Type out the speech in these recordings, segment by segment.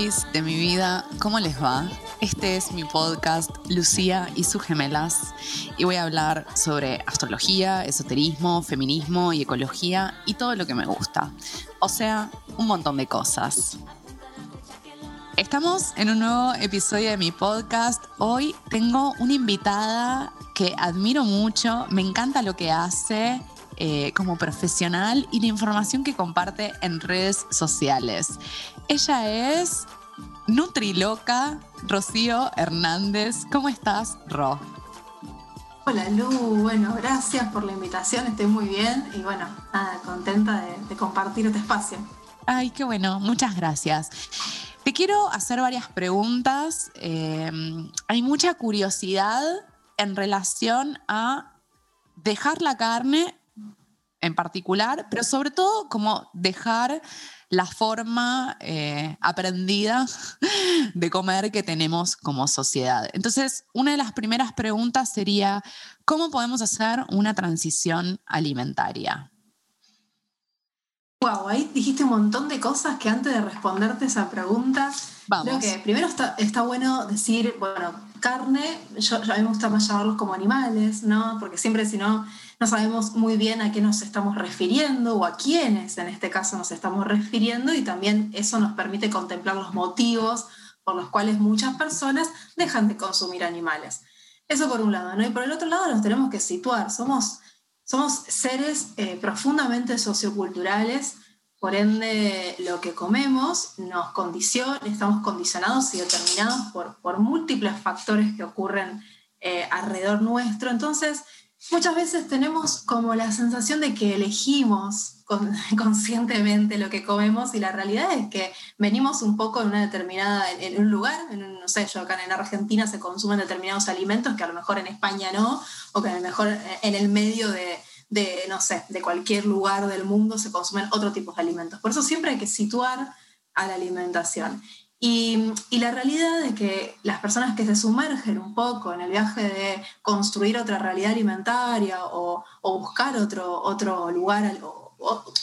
De mi vida, ¿cómo les va? Este es mi podcast Lucía y sus gemelas y voy a hablar sobre astrología, esoterismo, feminismo y ecología y todo lo que me gusta. O sea, un montón de cosas. Estamos en un nuevo episodio de mi podcast. Hoy tengo una invitada que admiro mucho, me encanta lo que hace eh, como profesional y la información que comparte en redes sociales. Ella es Nutriloca Rocío Hernández. ¿Cómo estás, Ro? Hola Lu, bueno, gracias por la invitación, estoy muy bien y bueno, nada, contenta de, compartir este espacio. Ay, qué bueno, muchas gracias. Te quiero hacer varias preguntas. Eh, hay mucha curiosidad en relación a dejar la carne en particular, pero sobre todo como dejar la forma eh, aprendida de comer que tenemos como sociedad. Entonces, una de las primeras preguntas sería, ¿cómo podemos hacer una transición alimentaria? Wow, ahí dijiste un montón de cosas que antes de responderte esa pregunta, Vamos. creo que primero está, está bueno decir, bueno, carne, yo, a mí me gusta más llamarlos como animales, ¿no? Porque siempre si no no sabemos muy bien a qué nos estamos refiriendo o a quiénes en este caso nos estamos refiriendo y también eso nos permite contemplar los motivos por los cuales muchas personas dejan de consumir animales. Eso por un lado, ¿no? Y por el otro lado nos tenemos que situar, somos, somos seres eh, profundamente socioculturales, por ende lo que comemos nos condiciona, estamos condicionados y determinados por, por múltiples factores que ocurren eh, alrededor nuestro. Entonces, muchas veces tenemos como la sensación de que elegimos conscientemente lo que comemos y la realidad es que venimos un poco en una determinada, en, un lugar, no sé, yo acá en Argentina se consumen determinados alimentos que a lo mejor en España no, o que a lo mejor en el medio de, de, no sé, de cualquier lugar del mundo se consumen otro tipo de alimentos. Por eso siempre hay que situar a la alimentación. Y, la realidad de que las personas que se sumergen un poco en el viaje de construir otra realidad alimentaria o, buscar otro, otro lugar, o,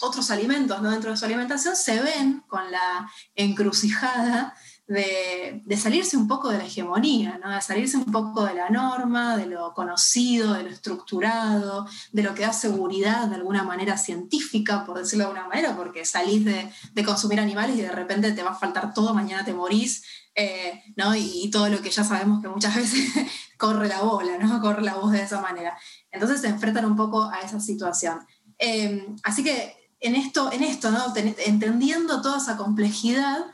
otros alimentos ¿no? dentro de su alimentación, se ven con la encrucijada de, salirse un poco de la hegemonía, ¿no? de salirse un poco de la norma, de lo conocido, de lo estructurado, de lo que da seguridad de alguna manera científica, por decirlo de alguna manera, porque salís de, consumir animales y de repente te va a faltar todo, mañana te morís, eh, ¿no? y, todo lo que ya sabemos que muchas veces corre la bola, ¿no? corre la voz de esa manera. Entonces se enfrentan un poco a esa situación. Eh, así que en esto, en esto ¿no? entendiendo toda esa complejidad,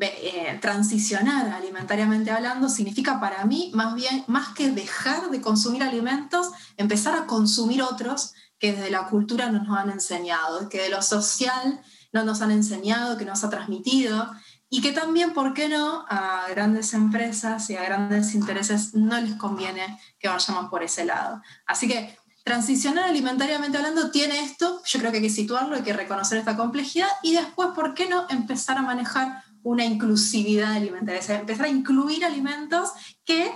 eh, transicionar alimentariamente hablando significa para mí más bien, más que dejar de consumir alimentos, empezar a consumir otros que desde la cultura no nos han enseñado, que de lo social no nos han enseñado, que nos ha transmitido y que también, ¿por qué no?, a grandes empresas y a grandes intereses no les conviene que vayamos por ese lado. Así que transicionar alimentariamente hablando tiene esto, yo creo que hay que situarlo, hay que reconocer esta complejidad y después, ¿por qué no?, empezar a manejar una inclusividad alimentaria, es empezar a incluir alimentos que,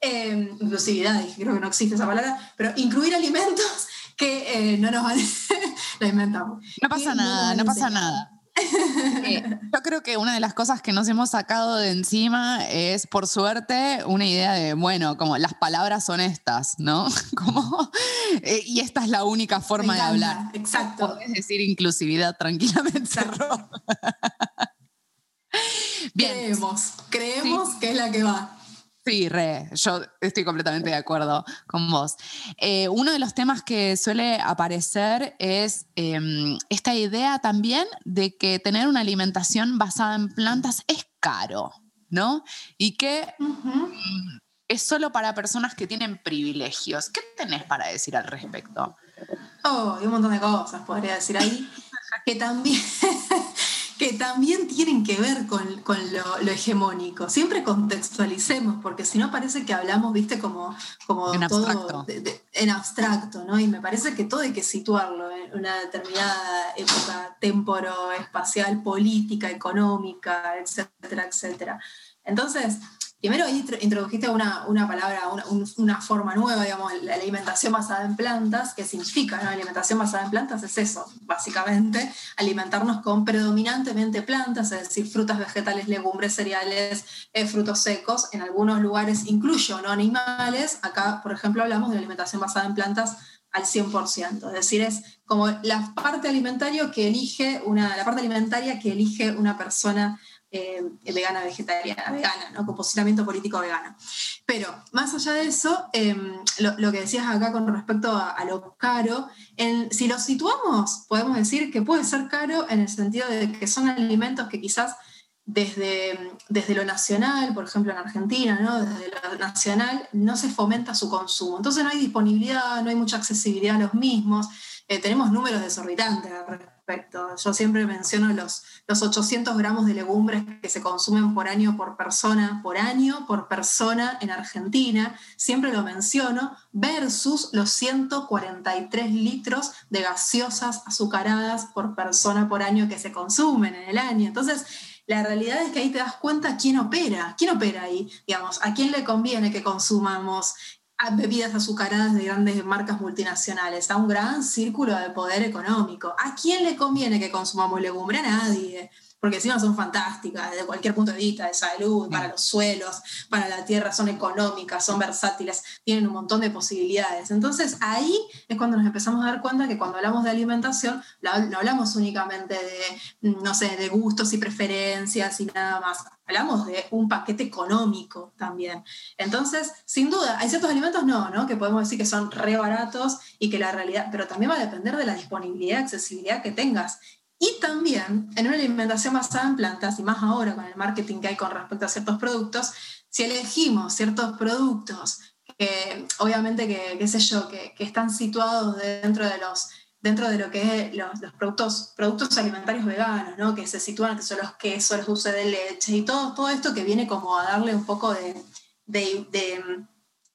eh, inclusividad, creo que no existe esa palabra, pero incluir alimentos que eh, no nos van la inventamos. No pasa nada, no, pasa nada. Eh, yo creo que una de las cosas que nos hemos sacado de encima es, por suerte, una idea de, bueno, como las palabras son estas, ¿no? Como, y esta es la única forma de hablar. Exacto. Podés decir inclusividad tranquilamente. Creemos, creemos que es la que va. Sí, re, yo estoy completamente de acuerdo con vos. Eh, uno de los temas que suele aparecer es em, esta idea también de que tener una alimentación basada en plantas es caro, ¿no? Y que mm, es solo para personas que tienen privilegios. ¿Qué tenés para decir al respecto? Oh, hay un montón de cosas, podría decir ahí. que también que también tienen que ver con, lo, hegemónico. Siempre contextualicemos, porque si no parece que hablamos, viste, como, como en todo abstracto. en abstracto, ¿no? Y me parece que todo hay que situarlo en una determinada época temporo, espacial, política, económica, etcétera, etcétera. Entonces, primero introdujiste una, una palabra, una, forma nueva, digamos, la alimentación basada en plantas, ¿qué significa? La alimentación basada en plantas es eso, básicamente, alimentarnos con predominantemente plantas, es decir, frutas, vegetales, legumbres, cereales, eh, frutos secos. En algunos lugares incluyo no animales. Acá, por ejemplo, hablamos de alimentación basada en plantas al 100%. Es decir, es como la parte alimentaria que elige una, la parte alimentaria que elige una persona eh, vegana, vegetariana, vegana, ¿no? con posicionamiento político vegano. Pero más allá de eso, em, lo, que decías acá con respecto a, lo caro, si lo situamos, podemos decir que puede ser caro en el sentido de que son alimentos que quizás desde, desde lo nacional, por ejemplo en Argentina, ¿no? desde lo nacional, no se fomenta su consumo. Entonces no hay disponibilidad, no hay mucha accesibilidad a los mismos. Eh, tenemos números desorbitantes respecto. Yo siempre menciono los, los 800 gramos de legumbres que se consumen por año por persona, por año por persona en Argentina, siempre lo menciono, versus los 143 litros de gaseosas azucaradas por persona por año que se consumen en el año. Entonces, la realidad es que ahí te das cuenta quién opera, quién opera ahí, digamos, a quién le conviene que consumamos bebidas azucaradas de grandes marcas multinacionales, a un gran círculo de poder económico. ¿A quién le conviene que consumamos legumbre? A nadie porque encima son fantásticas desde cualquier punto de vista, de salud, para los suelos, para la tierra, son económicas, son versátiles, tienen un montón de posibilidades. Entonces ahí es cuando nos empezamos a dar cuenta que cuando hablamos de alimentación, no hablamos únicamente de, no sé, de gustos y preferencias y nada más, hablamos de un paquete económico también. Entonces, sin duda, hay ciertos alimentos no, ¿no? Que podemos decir que son re baratos y que la realidad, pero también va a depender de la disponibilidad, accesibilidad que tengas. Y también en una alimentación basada en plantas, y más ahora con el marketing que hay con respecto a ciertos productos, si elegimos ciertos productos que obviamente que, qué sé yo, que, están situados dentro de los dentro de lo que es los, productos, productos alimentarios veganos, ¿no? que se sitúan, que son los quesos, los dulces de leche y todo, todo esto que viene como a darle un poco de, de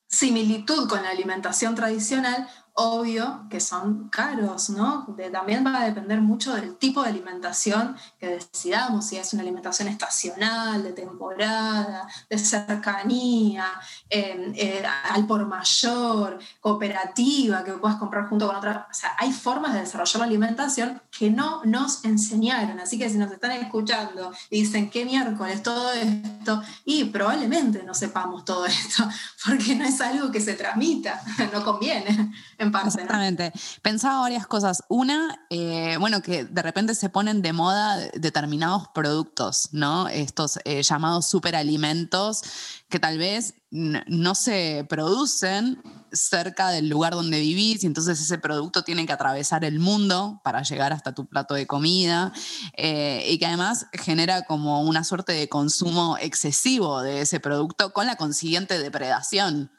similitud con la alimentación tradicional, obvio que son caros, ¿no? también va a depender mucho del tipo de alimentación que decidamos, si es una alimentación estacional, de temporada, de cercanía, em, eh, al por mayor, cooperativa, que puedas comprar junto con otra. O sea, hay formas de desarrollar la alimentación que no nos enseñaron. Así que si nos están escuchando y dicen, ¿qué miércoles todo esto? Y probablemente no sepamos todo esto, porque no es algo que se transmita, no conviene. Exactamente. Pensaba varias cosas. Una, eh, bueno, que de repente se ponen de moda determinados productos, ¿no? Estos eh, llamados superalimentos que tal vez no se producen cerca del lugar donde vivís y entonces ese producto tiene que atravesar el mundo para llegar hasta tu plato de comida eh, y que además genera como una suerte de consumo excesivo de ese producto con la consiguiente depredación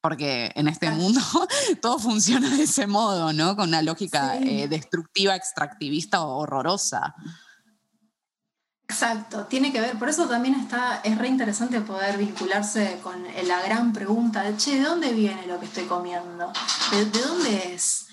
porque en este mundo todo funciona de ese modo, ¿no? Con una lógica eh, destructiva, extractivista horrorosa. Exacto, tiene que ver, por eso también está, es re interesante poder vincularse con la gran pregunta de, che, ¿de dónde viene lo que estoy comiendo? ¿De, dónde es?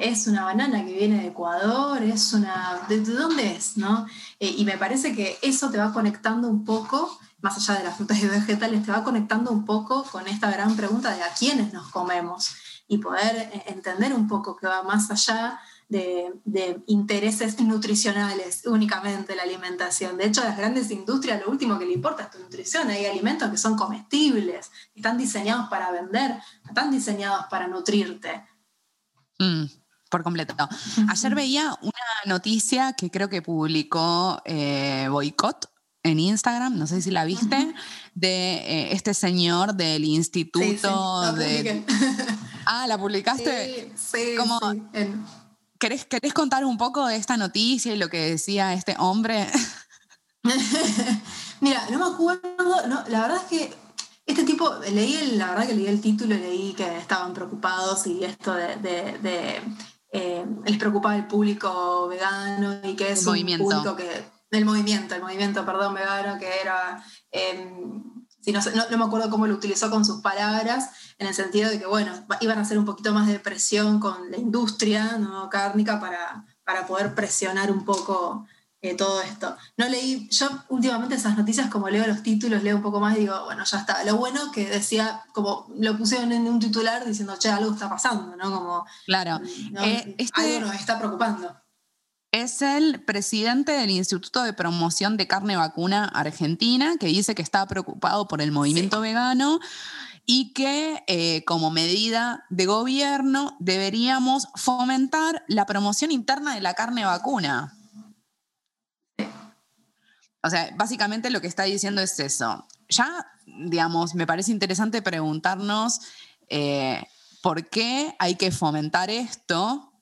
¿Es una banana que viene de Ecuador? ¿Es una, ¿De, dónde es? ¿no? Eh, y me parece que eso te va conectando un poco más allá de las frutas y vegetales, te va conectando un poco con esta gran pregunta de a quiénes nos comemos y poder eh, entender un poco que va más allá de, intereses nutricionales únicamente la alimentación. De hecho, a las grandes industrias lo último que le importa es tu nutrición. Hay alimentos que son comestibles, están diseñados para vender, están diseñados para nutrirte. Mm, por completo. Ayer veía una noticia que creo que publicó eh, Boicot, en Instagram, no sé si la viste, de eh, este señor del instituto de... Ah, ¿la publicaste? Sí, sí. ¿Querés, contar un poco de esta noticia y lo que decía este hombre? Mira, no me acuerdo, no, la verdad es que este tipo, leí el, la verdad que leí el título y leí que estaban preocupados y esto de, eh, les preocupaba el público vegano y que es un público que del movimiento, el movimiento, perdón, vegano, que era, em, si no, no, me acuerdo cómo lo utilizó con sus palabras, en el sentido de que, bueno, iban a hacer un poquito más de presión con la industria ¿no? cárnica para, para poder presionar un poco eh, todo esto. No leí, yo últimamente esas noticias, como leo los títulos, leo un poco más y digo, bueno, ya está. Lo bueno que decía, como lo pusieron en un titular diciendo, che, algo está pasando, ¿no? Como, claro. Eh, este algo nos está preocupando. Es el presidente del Instituto de Promoción de Carne Vacuna Argentina, que dice que está preocupado por el movimiento vegano y que eh, como medida de gobierno deberíamos fomentar la promoción interna de la carne vacuna. O sea, básicamente lo que está diciendo es eso. Ya, digamos, me parece interesante preguntarnos eh, por qué hay que fomentar esto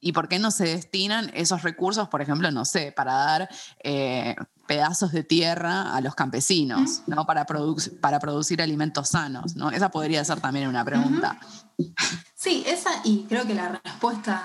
y por qué no se destinan esos recursos, por ejemplo, no sé, para dar eh, pedazos de tierra a los campesinos, ¿no? Para, para producir alimentos sanos, ¿no? Esa podría ser también una pregunta. Sí, esa, y creo que la respuesta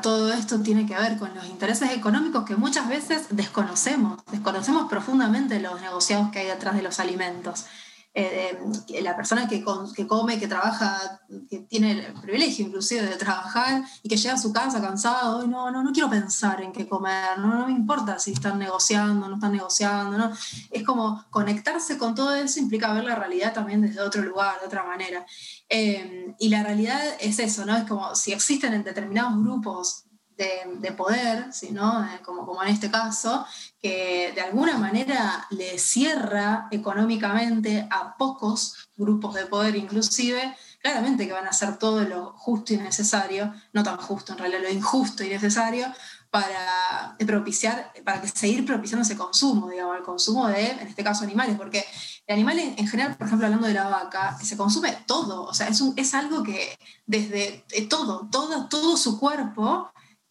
todo esto tiene que ver con los intereses económicos que muchas veces desconocemos, desconocemos profundamente los negociados que hay detrás de los alimentos. Eh, la persona que, que, come, que trabaja, que tiene el privilegio inclusive de trabajar y que llega a su casa cansado, no, no, no quiero pensar en qué comer, no, no me importa si están negociando, no están negociando, ¿no? es como conectarse con todo eso implica ver la realidad también desde otro lugar, de otra manera. Eh, y la realidad es eso, ¿no? Es como si existen en determinados grupos de, poder, ¿no? Eh, como, como en este caso, que de alguna manera le cierra económicamente a pocos grupos de poder inclusive, claramente que van a hacer todo lo justo y necesario, no tan justo en realidad, lo injusto y necesario para propiciar, para seguir propiciando ese consumo, digamos, el consumo de, en este caso, animales, porque el animal en, general, por ejemplo, hablando de la vaca, se consume todo, o sea, es, un, es algo que desde eh, todo, todo, todo su cuerpo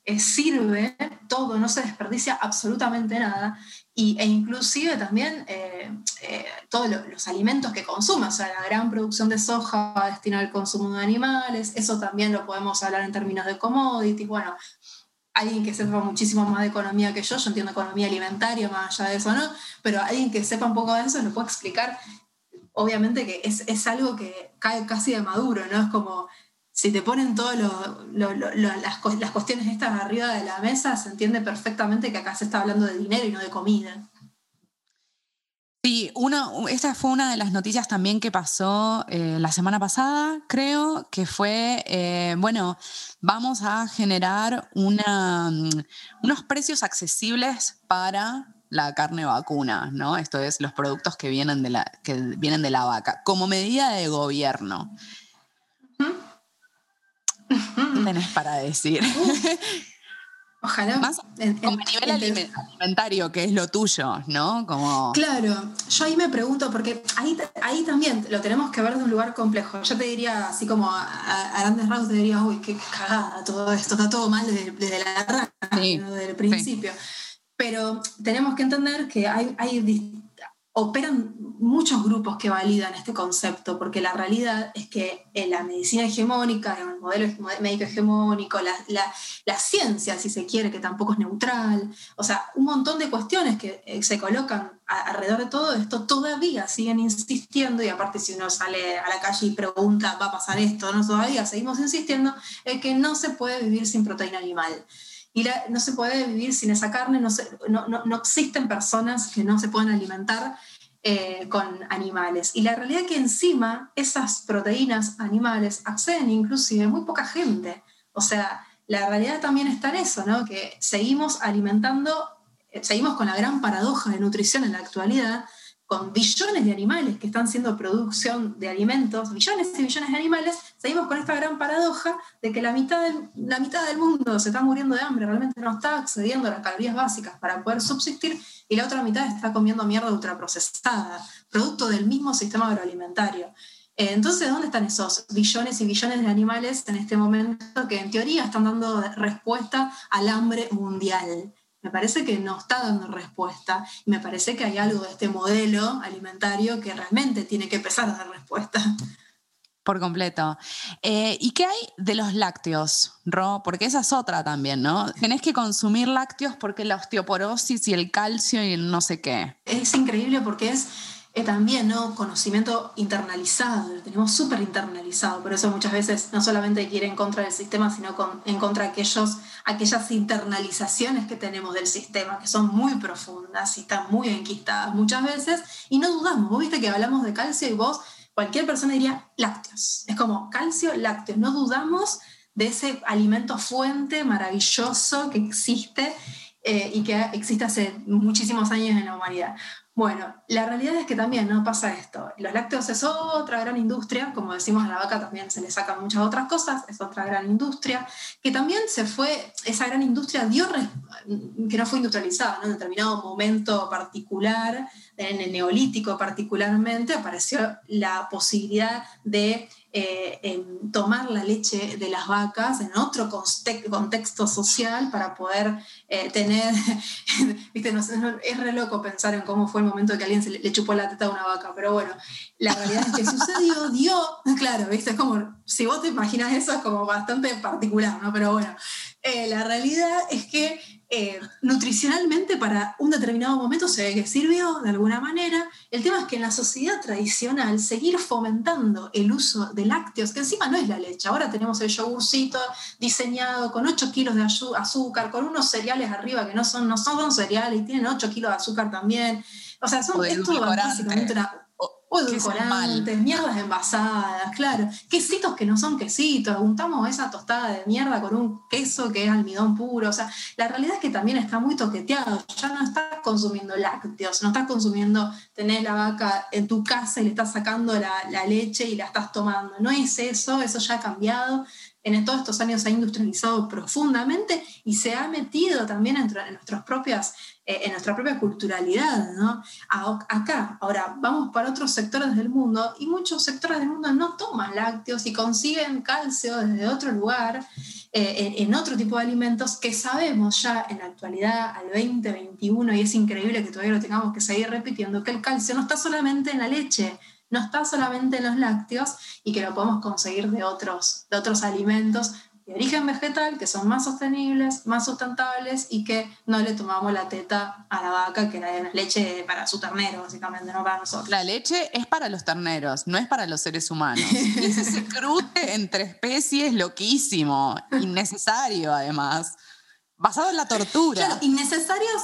eh, sirve, todo, no se desperdicia absolutamente nada, y, e inclusive también eh, todos los alimentos que consume, o sea, la gran producción de soja destinada al consumo de animales, eso también lo podemos hablar en términos de commodities, bueno, alguien que sepa muchísimo más de economía que yo, yo entiendo economía alimentaria más allá de eso, ¿no? Pero alguien que sepa un poco de eso lo puede explicar. Obviamente que es, es algo que cae casi de maduro, ¿no? Es como si te ponen todas las, las cuestiones estas arriba de la mesa, se entiende perfectamente que acá se está hablando de dinero y no de comida. Sí, una, esta fue una de las noticias también que pasó eh, la semana pasada, creo, que fue, eh, bueno, vamos a generar una, mm, unos precios accesibles para la carne vacuna, ¿no? Esto es los productos que vienen de la, que vienen de la vaca, como medida de gobierno. ¿Qué tenés para decir? Ojalá. Más como a nivel alimentario, que es lo tuyo, ¿no? Como... Claro, yo ahí me pregunto, porque ahí, ahí también lo tenemos que ver de un lugar complejo. Yo te diría, así como a, grandes rasgos, te diría, uy, qué cagada todo esto, está todo mal desde, la rana, desde el principio. Pero tenemos que entender que hay, hay operan muchos grupos que validan este concepto, porque la realidad es que en la medicina hegemónica, el modelo médico hegemónico, la, ciencia, si se quiere, que tampoco es neutral, o sea, un montón de cuestiones que eh, se colocan alrededor de todo esto todavía siguen insistiendo, y aparte si uno sale a la calle y pregunta, ¿va a pasar esto? No, todavía seguimos insistiendo en que no se puede vivir sin proteína animal no se puede vivir sin esa carne, no, no, no, existen personas que no se puedan alimentar eh, con animales. Y la realidad es que encima esas proteínas animales acceden inclusive muy poca gente. O sea, la realidad también está en eso, ¿no? que seguimos alimentando, eh, seguimos con la gran paradoja de nutrición en la actualidad, con billones de animales que están siendo producción de alimentos, billones y billones de animales, seguimos con esta gran paradoja de que la mitad del, la mitad del mundo se está muriendo de hambre, realmente no está accediendo a las calorías básicas para poder subsistir, y la otra mitad está comiendo mierda ultraprocesada, producto del mismo sistema agroalimentario. Eh, entonces, ¿dónde están esos billones y billones de animales en este momento que en teoría están dando respuesta al hambre mundial? Me parece que no está dando respuesta y me parece que hay algo de este modelo alimentario que realmente tiene que empezar a dar respuesta. Por completo. Eh, ¿Y qué hay de los lácteos, Ro? Porque esa es otra también, ¿no? Tenés que consumir lácteos porque la osteoporosis y el calcio y el no sé qué. Es increíble porque es eh, también, ¿no? Conocimiento internalizado, lo tenemos súper internalizado, por eso muchas veces no solamente quiere en contra del sistema, sino en contra de aquellos, aquellas internalizaciones que tenemos del sistema, que son muy profundas y están muy enquistadas muchas veces, y no dudamos, vos viste que hablamos de calcio y vos, cualquier persona diría lácteos, es como calcio, lácteos, no dudamos de ese alimento fuente maravilloso que existe eh, y que existe hace muchísimos años en la humanidad. Bueno, la realidad es que también no pasa esto. Los lácteos es otra gran industria, como decimos a la vaca también se le sacan muchas otras cosas, es otra gran industria, que también se fue, esa gran industria dio, que no fue industrializada, ¿no? en determinado momento particular, en el neolítico particularmente, apareció la posibilidad de eh, tomar la leche de las vacas en otro contexto social para poder eh, tener, ¿viste? es re loco pensar en cómo fue el momento que alguien se le, chupó la teta a una vaca, pero bueno, la realidad es que sucedió, dio, claro, ¿viste? como, si vos te imaginas eso es como bastante particular, ¿no? Pero bueno, eh, la realidad es que eh, nutricionalmente para un determinado momento se ve que sirvió de alguna manera. El tema es que en la sociedad tradicional seguir fomentando el uso de lácteos, que encima no es la leche, ahora tenemos el yogurcito diseñado con 8 kilos de azúcar, con unos cereales arriba que no son, no son cereales y tienen 8 kilos de azúcar también. O sea, son, básicamente una, o edulcorantes, mierdas envasadas, claro. Quesitos que no son quesitos, juntamos esa tostada de mierda con un queso que es almidón puro. O sea, la realidad es que también está muy toqueteado. Ya no estás consumiendo lácteos, no estás consumiendo, tenés la vaca en tu casa y le estás sacando la, la leche y la estás tomando. No es eso, eso ya ha cambiado en todos estos años se ha industrializado profundamente y se ha metido también en, nuestras propias, en nuestra propia culturalidad. ¿no? acá, ahora vamos para otros sectores del mundo y muchos sectores del mundo no toman lácteos y consiguen calcio desde otro lugar, eh, en, otro tipo de alimentos que sabemos ya en la actualidad, al 2021, y es increíble que todavía lo tengamos que seguir repitiendo, que el calcio no está solamente en la leche, no está solamente en los lácteos y que lo podemos conseguir de otros, de otros alimentos de origen vegetal que son más sostenibles, más sustentables y que no le tomamos la teta a la vaca, que la leche para su ternero, básicamente, no para nosotros. La leche es para los terneros, no es para los seres humanos. es ese cruce entre especies loquísimo, innecesario además, basado en la tortura. Claro, innecesarios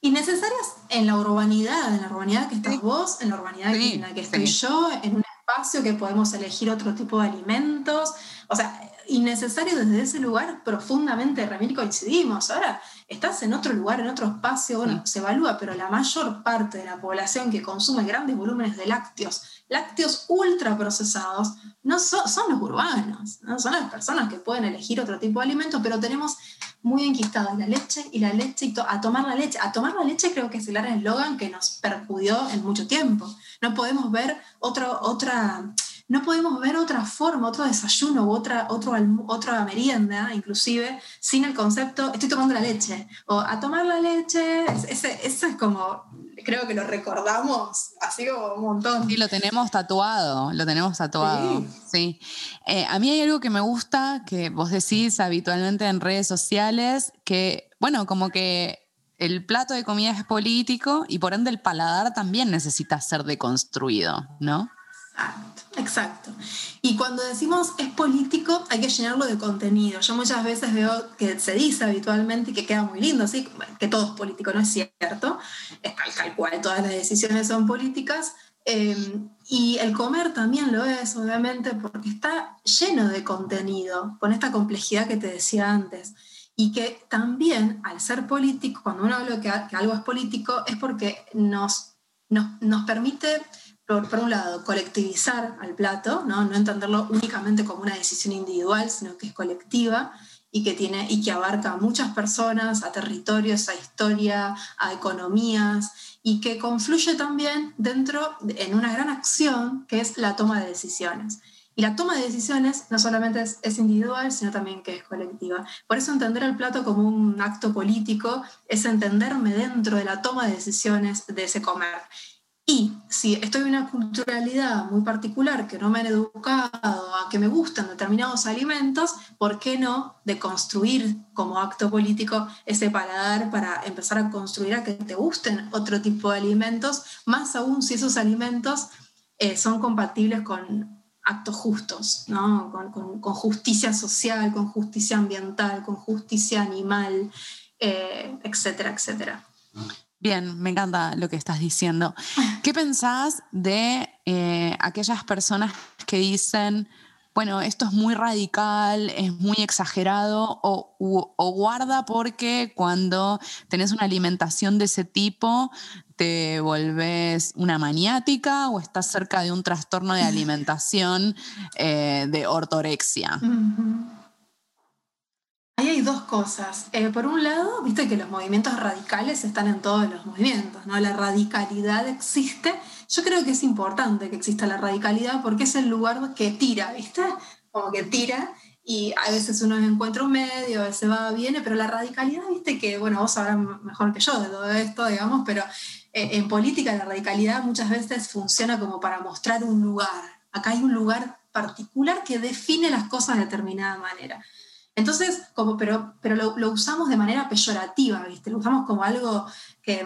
innecesarias en la urbanidad, en la urbanidad que estás vos, en la urbanidad en la que estoy yo, en un espacio que podemos elegir otro tipo de alimentos. O sea, innecesario desde ese lugar profundamente, Ramil, coincidimos. Ahora estás en otro lugar, en otro espacio, bueno, se evalúa, pero la mayor parte de la población que consume grandes volúmenes de lácteos, lácteos ultraprocesados, no son, son los urbanos, ¿no? son las personas que pueden elegir otro tipo de alimento, pero tenemos muy enquistados la leche y la leche y a tomar la leche. A tomar la leche creo que es el gran eslogan que nos perjudió en mucho tiempo. No podemos ver otro, otra no podemos ver otra forma, otro desayuno u otra, otro, otra merienda, inclusive, sin el concepto, estoy tomando la leche, o a tomar la leche, ese, eso es como, creo que lo recordamos así como un montón. Sí, lo tenemos tatuado, lo tenemos tatuado, sí. Eh, a mí hay algo que me gusta, que vos decís habitualmente en redes sociales, que, bueno, como que el plato de comida es político y por ende el paladar también necesita ser deconstruido, ¿no? Exacto. Y cuando decimos es político, hay que llenarlo de contenido. Yo muchas veces veo que se dice habitualmente y que queda muy lindo, ¿sí? que todo es político, no es cierto. Es tal, cual, todas las decisiones son políticas. Em, y el comer también lo es, obviamente, porque está lleno de contenido, con esta complejidad que te decía antes. Y que también, al ser político, cuando uno habla que, que algo es político, es porque nos, nos, nos permite por, un lado, colectivizar al plato, ¿no? no entenderlo únicamente como una decisión individual, sino que es colectiva y que, tiene, y que abarca a muchas personas, a territorios, a historia, a economías, y que confluye también dentro, en una gran acción, que es la toma de decisiones. Y la toma de decisiones no solamente es, es, individual, sino también que es colectiva. Por eso entender el plato como un acto político es entenderme dentro de la toma de decisiones de ese comer. Y si estoy en una culturalidad muy particular que no me han educado a que me gustan determinados alimentos, ¿por qué no de construir como acto político ese paladar para empezar a construir a que te gusten otro tipo de alimentos, más aún si esos alimentos eh, son compatibles con actos justos, ¿no? con, justicia social, con justicia ambiental, con justicia animal, eh, etcétera, etcétera. Bien, me encanta lo que estás diciendo. ¿Qué pensás de eh, aquellas personas que dicen, bueno, esto es muy radical, es muy exagerado, o, guarda porque cuando tenés una alimentación de ese tipo te volvés una maniática o estás cerca de un trastorno de alimentación eh, de ortorexia? Ahí hay dos cosas. Eh, por un lado, viste que los movimientos radicales están en todos los movimientos, ¿no? La radicalidad existe. Yo creo que es importante que exista la radicalidad porque es el lugar que tira, ¿viste? Como que tira y a veces uno encuentra un medio, a veces va, viene, pero la radicalidad, viste que, bueno, vos sabrás mejor que yo de todo esto, digamos, pero eh, en política la radicalidad muchas veces funciona como para mostrar un lugar. Acá hay un lugar particular que define las cosas de determinada manera. Entonces, como, pero, pero lo, usamos de manera peyorativa, ¿viste? Lo usamos como algo que,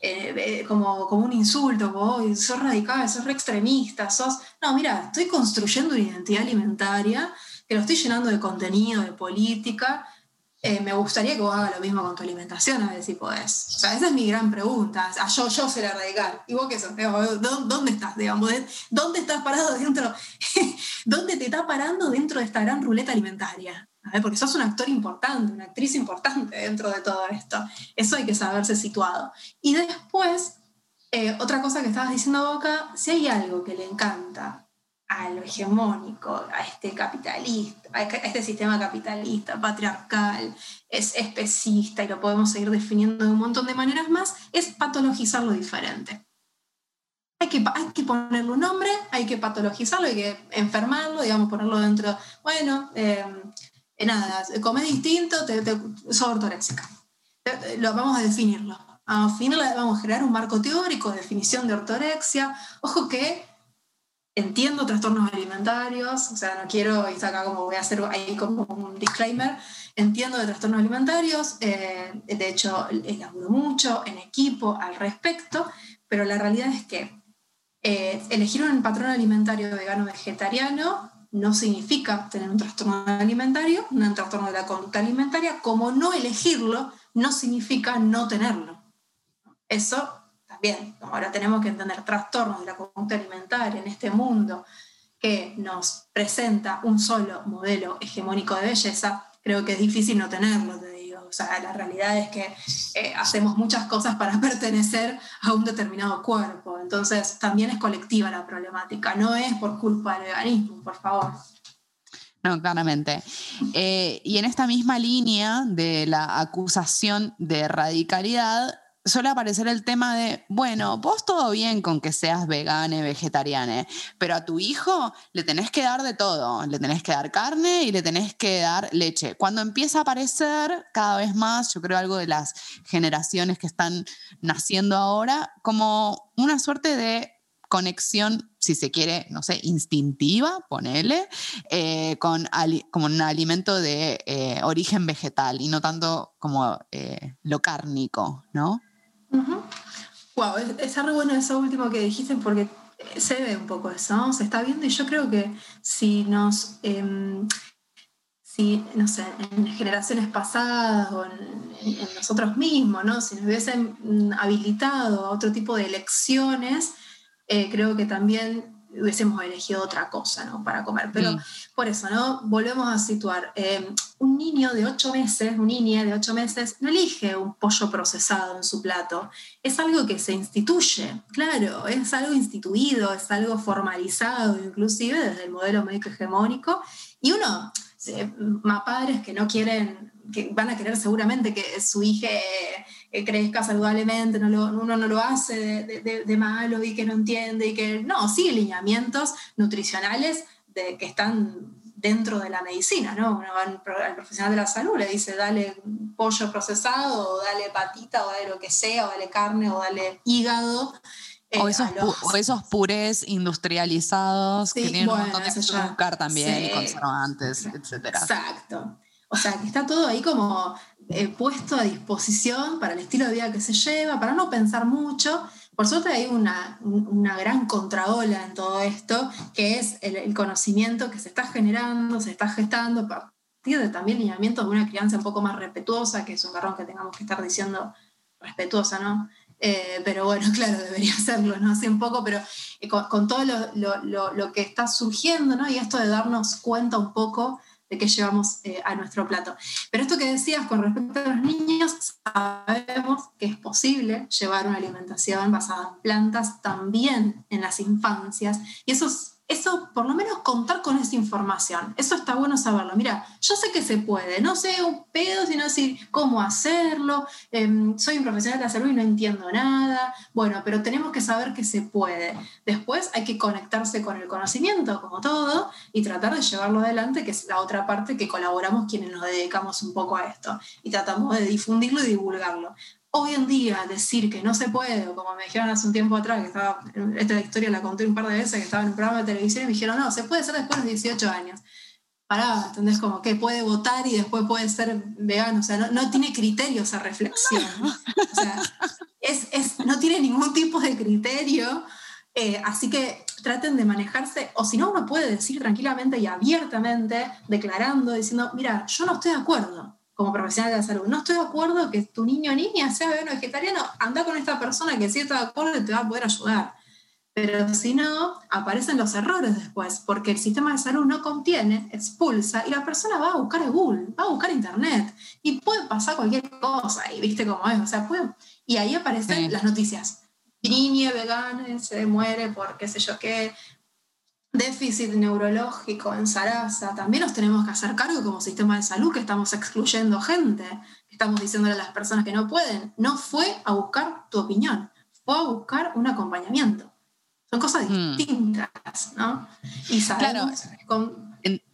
eh, eh, como, como un insulto, como, sos radical, sos re extremista, sos... No, mira, estoy construyendo una identidad alimentaria, que lo estoy llenando de contenido, de política. Eh, me gustaría que vos hagas lo mismo con tu alimentación, a ver si podés. O sea, esa es mi gran pregunta. O yo, yo seré radical. ¿Y vos qué sos? ¿Dónde estás? Digamos? ¿Dónde estás parado dentro? ¿Dónde te está parando dentro de esta gran ruleta alimentaria? Porque sos un actor importante, una actriz importante dentro de todo esto. Eso hay que saberse situado. Y después, eh, otra cosa que estabas diciendo, Boca, si hay algo que le encanta a lo hegemónico, a este capitalista, a este sistema capitalista, patriarcal, es especista y lo podemos seguir definiendo de un montón de maneras más, es patologizar lo diferente. Hay que, hay que ponerle un nombre, hay que patologizarlo, hay que enfermarlo, digamos, ponerlo dentro, bueno, eh, nada, come distinto, te, te, sos ortoréxica. Lo, vamos a definirlo. A vamos a crear un marco teórico de definición de ortorexia. Ojo que entiendo trastornos alimentarios, o sea, no quiero, y acá como voy a hacer ahí como un disclaimer, entiendo de trastornos alimentarios, eh, de hecho, elaboro mucho en equipo al respecto, pero la realidad es que eh, elegir un patrón alimentario vegano vegetariano no significa tener un trastorno alimentario, un trastorno de la conducta alimentaria, como no elegirlo no significa no tenerlo. Eso también, ahora tenemos que entender trastornos de la conducta alimentaria en este mundo que nos presenta un solo modelo hegemónico de belleza, creo que es difícil no tenerlo, o sea, la realidad es que eh, hacemos muchas cosas para pertenecer a un determinado cuerpo. Entonces, también es colectiva la problemática, no es por culpa del veganismo, por favor. No, claramente. Eh, y en esta misma línea de la acusación de radicalidad, suele aparecer el tema de, bueno, vos todo bien con que seas vegana, vegetariana, pero a tu hijo le tenés que dar de todo, le tenés que dar carne y le tenés que dar leche. Cuando empieza a aparecer cada vez más, yo creo algo de las generaciones que están naciendo ahora, como una suerte de conexión, si se quiere, no sé, instintiva, ponele, eh, con como un alimento de eh, origen vegetal y no tanto como eh, lo cárnico, ¿no? Wow, es, algo bueno eso último que dijiste porque se ve un poco eso, ¿no? se está viendo y yo creo que si nos, em, si, no sé, en generaciones pasadas o en, nosotros mismos, ¿no? si nos hubiesen mm, habilitado a otro tipo de elecciones, eh, creo que también hubiésemos elegido otra cosa ¿no? para comer. Pero por eso, ¿no? Volvemos a situar. Eh, un niño de ocho meses, un niña de ocho meses, no elige un pollo procesado en su plato. Es algo que se instituye, claro, es algo instituido, es algo formalizado, inclusive desde el modelo médico hegemónico. Y uno, más padres que no quieren, que van a querer seguramente que su hija eh, crezca saludablemente, no uno no lo hace de, malo y que no entiende y que no, sigue lineamientos nutricionales de, que están dentro de la medicina, ¿no? Uno va al profesional de la salud, le dice, dale pollo procesado, o dale patita, o dale lo que sea, o dale carne, o dale hígado, o, esos purés industrializados que tienen un montón de azúcar también y conservantes, etc. Exacto. O sea, que está todo ahí como puesto a disposición para el estilo de vida que se lleva, para no pensar mucho por suerte hay una, gran contraola en todo esto, que es el, conocimiento que se está generando, se está gestando a partir de también lineamientos de una crianza un poco más respetuosa, que es un garrón que tengamos que estar diciendo respetuosa, ¿no? Eh, pero bueno, claro, debería serlo, ¿no? Así un poco, pero eh, con, todo lo, lo, que está surgiendo, ¿no? Y esto de darnos cuenta un poco de qué llevamos eh, a nuestro plato. Pero esto que decías con respecto a los niños, sabemos que es posible llevar una alimentación basada en plantas también en las infancias y eso es eso, por lo menos contar con esa información. Eso está bueno saberlo. Mira, yo sé que se puede, no sé un pedo, sino decir cómo hacerlo. Em, soy un profesional de la salud y no entiendo nada. Bueno, pero tenemos que saber que se puede. Después hay que conectarse con el conocimiento, como todo, y tratar de llevarlo adelante, que es la otra parte que colaboramos quienes nos dedicamos un poco a esto. Y tratamos de difundirlo y divulgarlo. Hoy en día decir que no se puede, o como me dijeron hace un tiempo atrás, que estaba, esta historia la conté un par de veces, que estaba en un programa de televisión y me dijeron, no, se puede hacer después de 18 años. Pará, ¿entendés? Como que puede votar y después puede ser vegano, o sea, no, no tiene criterio esa reflexión. O sea, es, es, no tiene ningún tipo de criterio, eh, así que traten de manejarse, o si no, uno puede decir tranquilamente y abiertamente, declarando, diciendo, mira, yo no estoy de acuerdo como profesional de la salud. No estoy de acuerdo que tu niño o niña sea vegano o vegetariano. Anda con esta persona que sí está de acuerdo y te va a poder ayudar. Pero si no, aparecen los errores después, porque el sistema de salud no contiene, expulsa, y la persona va a buscar a Google, va a buscar Internet, y puede pasar cualquier cosa, y viste cómo es, o sea, puede, y ahí aparecen las noticias. Niña vegana se muere por qué sé yo qué, déficit neurológico en Sarasa, también nos tenemos que hacer cargo como sistema de salud que estamos excluyendo gente, estamos diciéndole a las personas que no pueden. No fue a buscar tu opinión, fue a buscar un acompañamiento. Son cosas hmm. distintas, ¿no? Y sabemos con,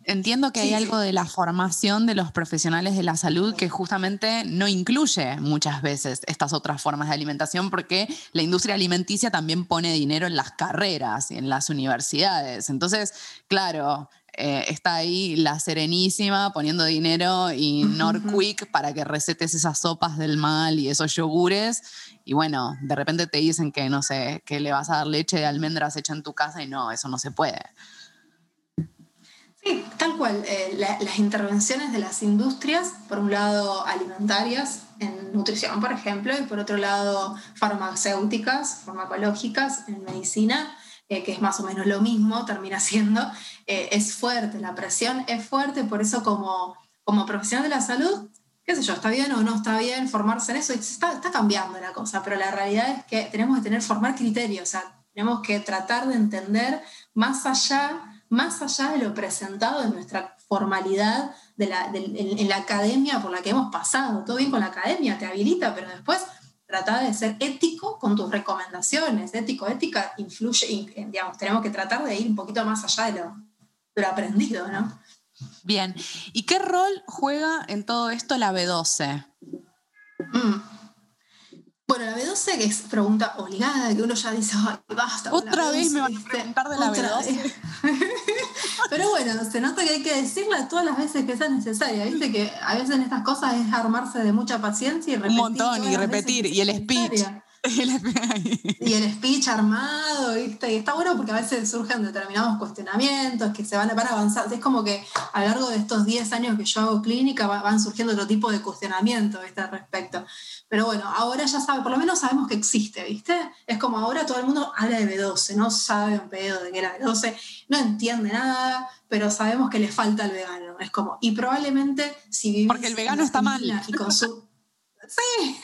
Entiendo que hay algo de la formación de los profesionales de la salud que justamente no incluye muchas veces estas otras formas de alimentación porque la industria alimenticia también pone dinero en las carreras y en las universidades. Entonces, claro, eh, está ahí la Serenísima poniendo dinero y Norquick para que recetes esas sopas del mal y esos yogures. Y bueno, de repente te dicen que, no sé, que le vas a dar leche de almendras hecha en tu casa y no, eso no se puede. Tal cual. Eh, las intervenciones de las industrias, por un lado alimentarias, en nutrición, por ejemplo, y por otro lado farmacéuticas, farmacológicas, en medicina, eh, que es más o menos lo mismo, termina siendo, eh, es fuerte, la presión es fuerte, por eso como, como profesional de la salud, qué sé yo, está bien o no está bien formarse en eso, está, cambiando la cosa, pero la realidad es que tenemos que tener, formar criterios, tenemos que tratar de entender más allá más allá de lo presentado en nuestra formalidad de la, en, la academia por la que hemos pasado. Todo bien con la academia, te habilita, pero después trata de ser ético con tus recomendaciones. Ético, ética influye, digamos, tenemos que tratar de ir un poquito más allá de lo, aprendido, ¿no? Bien, ¿y qué rol juega en todo esto la B12? Bueno, la B12 que es pregunta obligada, que uno ya dice, ay, basta. Otra vez me van a preguntar de la B12. Pero bueno, se nota que hay que decirla todas las veces que sea necesaria. Viste que a veces en estas cosas es armarse de mucha paciencia y repetir. Un montón, y repetir, y el speech. y el speech armado, ¿viste? Y está bueno porque a veces surgen determinados cuestionamientos que se van, van avanzando. Es como que a lo largo de estos 10 años que yo hago clínica van surgiendo otro tipo de cuestionamientos ¿viste? al respecto. Pero bueno, ahora ya sabe, por lo menos sabemos que existe, ¿viste? Es como ahora todo el mundo habla de B12, no sabe un pedo de que era B12, no entiende nada, pero sabemos que le falta al vegano. Es como, y probablemente si vivís. Porque el vegano está mal. Y sí,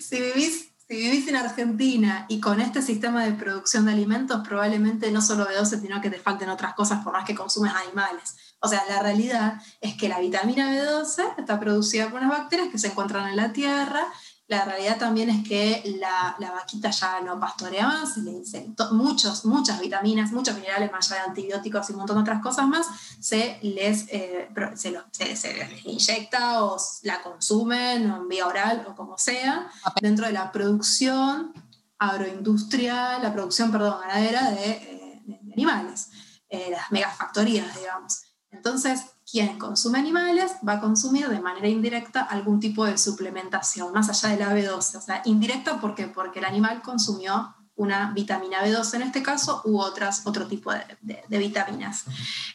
si vivís si vivís en Argentina y con este sistema de producción de alimentos, probablemente no solo B12, sino que te falten otras cosas por más que consumes animales. O sea, la realidad es que la vitamina B12 está producida por unas bacterias que se encuentran en la tierra la realidad también es que la, vaquita ya no pastorea más, le dicen muchos, muchas vitaminas, muchos minerales, más allá de antibióticos y un montón de otras cosas más, se les, eh, se, inyecta o la consumen o en vía oral o como sea, dentro de la producción agroindustrial, la producción, perdón, ganadera de, eh, animales, eh, las megafactorías, digamos. Entonces, quien consume animales va a consumir de manera indirecta algún tipo de suplementación, más allá de la B12. O sea, indirecta porque, porque el animal consumió una vitamina B12 en este caso u otras, otro tipo de, vitaminas.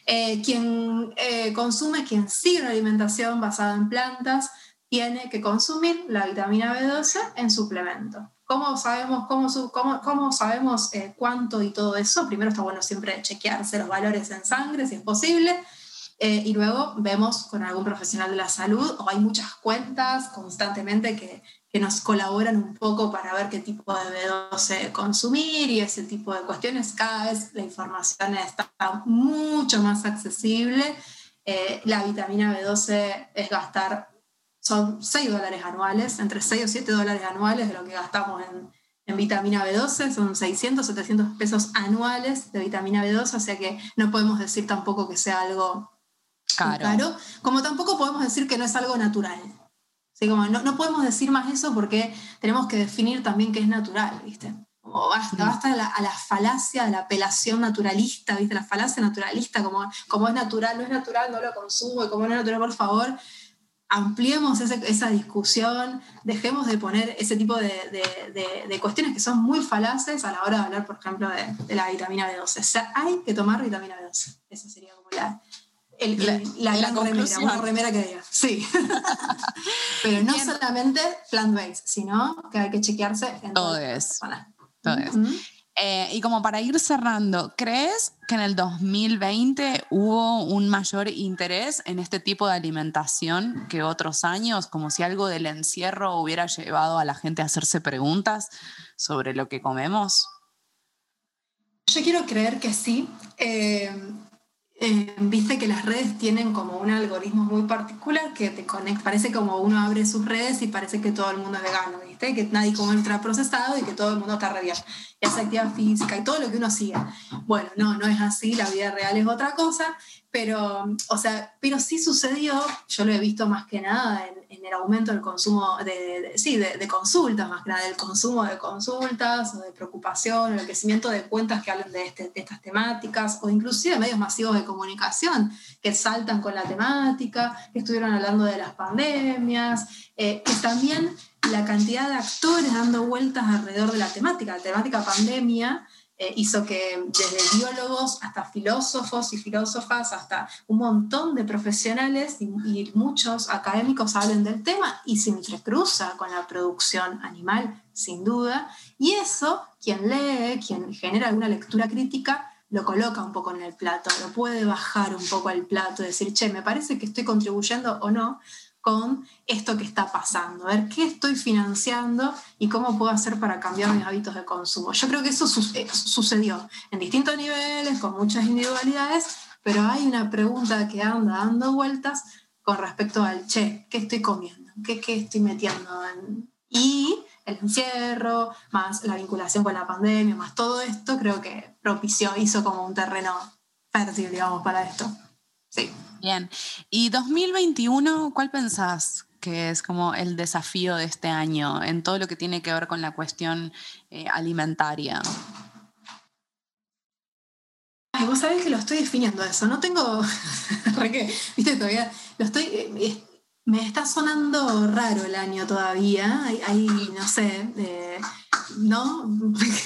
Eh, quien eh, consume, quien sigue una alimentación basada en plantas, tiene que consumir la vitamina B12 en suplemento. ¿Cómo sabemos, cómo, cómo, cómo sabemos eh, cuánto y todo eso? Primero está bueno siempre chequearse los valores en sangre, si es posible. Y luego vemos con algún profesional de la salud, o hay muchas cuentas constantemente que, que nos colaboran un poco para ver qué tipo de B12 consumir y ese tipo de cuestiones. Cada vez la información está mucho más accesible. Eh, la vitamina B12 es gastar, son 6 dólares anuales, entre 6 o 7 dólares anuales de lo que gastamos en, en vitamina B12, son 600, 700 pesos anuales de vitamina B12, o sea que no podemos decir tampoco que sea algo caro, como tampoco podemos decir que no es algo natural no, podemos decir más eso porque tenemos que definir también qué es natural, ¿viste? Como basta, basta a la, falacia de la apelación naturalista, ¿viste? La falacia naturalista, como, como es natural, no es natural, no lo consumo, y como no es natural, por favor, ampliemos esa discusión, dejemos de poner ese tipo de, cuestiones que son muy falaces a la hora de hablar, por ejemplo, de, la vitamina B12. O sea, hay que tomar vitamina B12. Esa sería como la, la, gran remera, una remera que diga. Sí. Pero no solamente plant-based, sino que hay que chequearse en todo eso. Todo eh, y como para ir cerrando, ¿crees que en el 2020 hubo un mayor interés en este tipo de alimentación que otros años? Como si algo del encierro hubiera llevado a la gente a hacerse preguntas sobre lo que comemos. Yo quiero creer que sí. Eh, eh, viste que las redes tienen como un algoritmo muy particular que te conecta, parece como uno abre sus redes y parece que todo el mundo es vegano, ¿viste? Que nadie come ultraprocesado y que todo el mundo está re bien. Y hace actividad física y todo lo que uno sigue. Bueno, no, no es así, la vida real es otra cosa, pero, o sea, pero sí sucedió, yo lo he visto más que nada en, el aumento del consumo, de, sí, de, consultas, más que nada del consumo de consultas o de preocupación, el crecimiento de cuentas que hablan de, este, de estas temáticas o inclusive medios masivos de comunicación que saltan con la temática, que estuvieron hablando de las pandemias, eh, que también la cantidad de actores dando vueltas alrededor de la temática, la temática pandemia, eh, hizo que desde biólogos hasta filósofos y filósofas, hasta un montón de profesionales y, muchos académicos hablen del tema y se entrecruza con la producción animal, sin duda. Y eso, quien lee, quien genera alguna lectura crítica, lo coloca un poco en el plato, lo puede bajar un poco al plato, decir, che, me parece que estoy contribuyendo o no con esto que está pasando, a ver qué estoy financiando y cómo puedo hacer para cambiar mis hábitos de consumo. Yo creo que eso eh, sucedió en distintos niveles, con muchas individualidades, pero hay una pregunta que anda dando vueltas con respecto al, che, ¿qué estoy comiendo? ¿Qué, qué estoy metiendo? Y el encierro, más la vinculación con la pandemia, más todo esto, creo que propició, hizo como un terreno fértil, digamos, para esto. Sí. Bien. ¿Y 2021, cuál pensás que es como el desafío de este año en todo lo que tiene que ver con la cuestión eh, alimentaria? Ay, vos sabés que lo estoy definiendo eso. No tengo. qué? Viste, todavía. Lo estoy. Eh, me está sonando raro el año todavía. Hay, no sé. Eh, ¿no?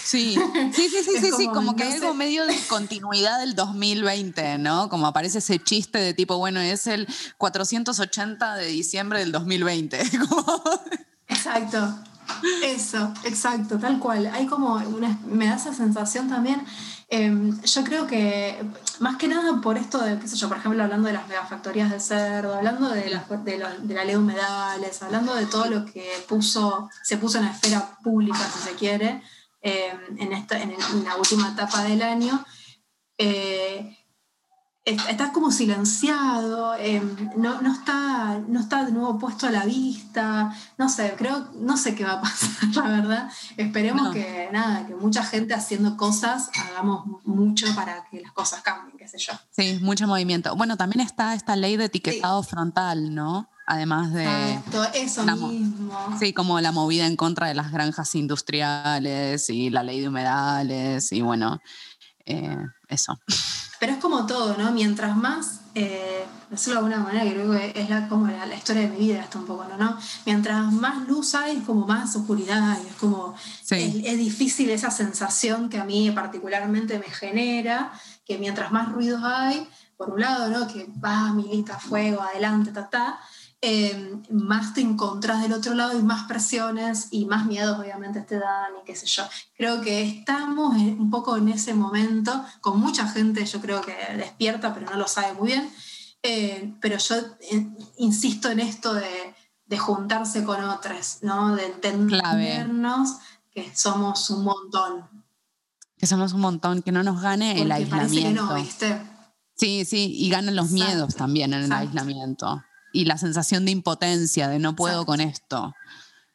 Sí, sí, sí, sí, sí, como, que algo medio de continuidad del 2020, ¿no? Como aparece ese chiste de tipo, bueno, es el 480 de diciembre del 2020. Exacto, eso, exacto, tal cual. Hay como una, me da esa sensación también Em, yo creo que más que nada por esto de, qué sé yo, por ejemplo, hablando de las megafactorías de cerdo, hablando de, la ley de humedales, hablando de todo lo que puso, se puso en la esfera pública, si se quiere, em, en, esta, en, la última etapa del año, eh, está como silenciado, em, no, no, está, no está de nuevo puesto a la vista, no sé, creo, no sé qué va a pasar, la verdad. Esperemos que nada, que mucha gente haciendo cosas, hagamos mucho para que las cosas cambien, qué sé yo. Sí, mucho movimiento. Bueno, también está esta ley de etiquetado frontal, ¿no? además de... eso mismo. Sí, como la movida en contra de las granjas industriales y la ley de humedales y bueno, eh, eso. Pero es como todo, ¿no? Mientras más, eh, decirlo de alguna manera, que creo que es la, como la, historia de mi vida hasta un poco, ¿no? Mientras más luz hay, es como más oscuridad, y es como, es, difícil esa sensación que a mí particularmente me genera, que mientras más ruidos hay, por un lado, ¿no? Que va, milita, fuego, adelante, ta, ta, Em, más te encontrás del otro lado y más presiones y más miedos obviamente te dan y qué sé yo. Creo que estamos un poco en ese momento, con mucha gente yo creo que despierta, pero no lo sabe muy bien, eh, pero yo eh, insisto en esto de, de, juntarse con otros, ¿no? de entendernos que somos un montón. Que somos un montón, que no nos gane el aislamiento. no, ¿viste? Sí, sí, y ganan los miedos también en el aislamiento y la sensación de impotencia, de no puedo con esto.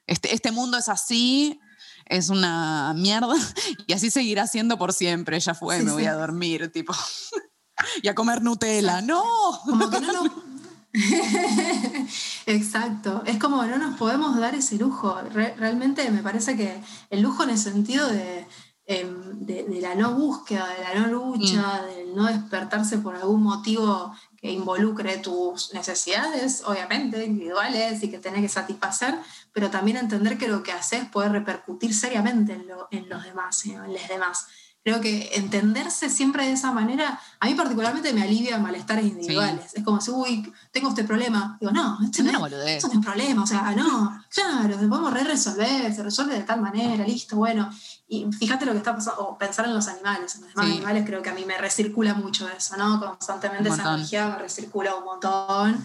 Este, este mundo es así, es una mierda y así seguirá siendo por siempre. Ya fue, me voy a dormir, tipo. y a comer Nutella. ¡No! Como que no Exacto. Es como no nos podemos dar ese lujo. realmente me parece que el lujo en el sentido de, em, de, la no búsqueda, de la no lucha, mm. del no despertarse por algún motivo que involucre tus necesidades, obviamente, individuales y que tenés que satisfacer, pero también entender que lo que haces puede repercutir seriamente en, en los demás, en los demás. Creo que entenderse siempre de esa manera, a mí particularmente me alivia malestares individuales. Es como si, uy, tengo este problema. Digo, no, este no, es un problema, o sea, no, claro, podemos re resolver, se resuelve de tal manera, listo, bueno. Y fíjate lo que está pasando, o pensar en los animales, en los demás animales creo que a mí me recircula mucho eso, ¿no? Constantemente esa energía me recircula un montón.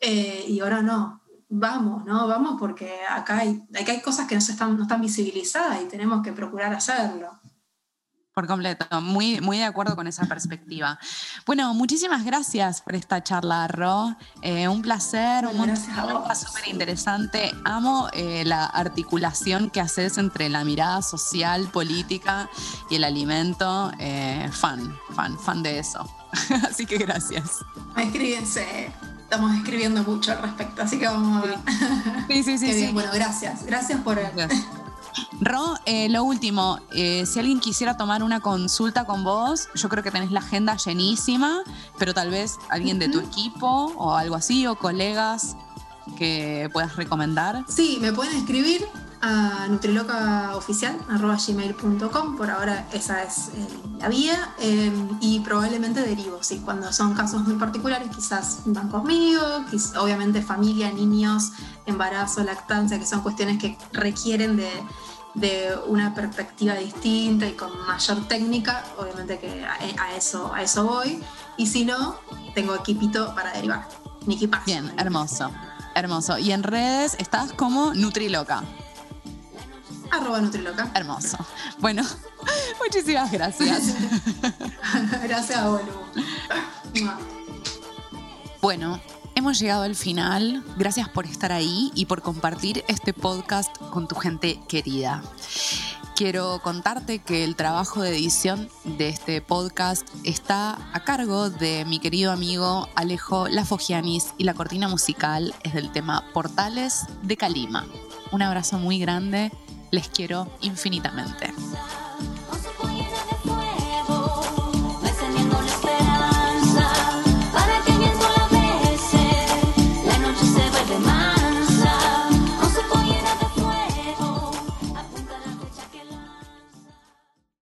Eh, y ahora no, vamos, ¿no? Vamos porque acá hay, acá hay cosas que no, están, no están visibilizadas y tenemos que procurar hacerlo. Por completo, muy, muy de acuerdo con esa perspectiva. Bueno, muchísimas gracias por esta charla, Ro. Eh, un placer, un súper interesante. Amo eh, la articulación que haces entre la mirada social, política y el alimento. Eh, fan, fan, fan de eso. así que gracias. Escríbense. Estamos escribiendo mucho al respecto, así que vamos a ver. Sí, sí, sí. Bueno, gracias. Gracias por... Ro, eh, lo último, eh, si alguien quisiera tomar una consulta con vos, yo creo que tenés la agenda llenísima, pero tal vez alguien de tu equipo o algo así, o colegas que puedas recomendar. Sí, me pueden escribir a nutrilocaoficial.gmail.com, por ahora esa es eh, la vía, y probablemente derivo, sí, cuando son casos muy particulares quizás van conmigo, obviamente familia, niños, embarazo, lactancia, que son cuestiones que requieren de de una perspectiva distinta y con mayor técnica, obviamente que a, eso, a eso voy. Y si no, tengo equipito para derivar. Mi equipaje. Bien, hermoso. Hermoso. Y en redes estás como Nutriloca. Arroba Nutriloca. Hermoso. Bueno, muchísimas gracias. gracias a vos. Bueno, Hemos llegado al final. Gracias por estar ahí y por compartir este podcast con tu gente querida. Quiero contarte que el trabajo de edición de este podcast está a cargo de mi querido amigo Alejo Lafogianis y la cortina musical es del tema Portales de Calima. Un abrazo muy grande, les quiero infinitamente.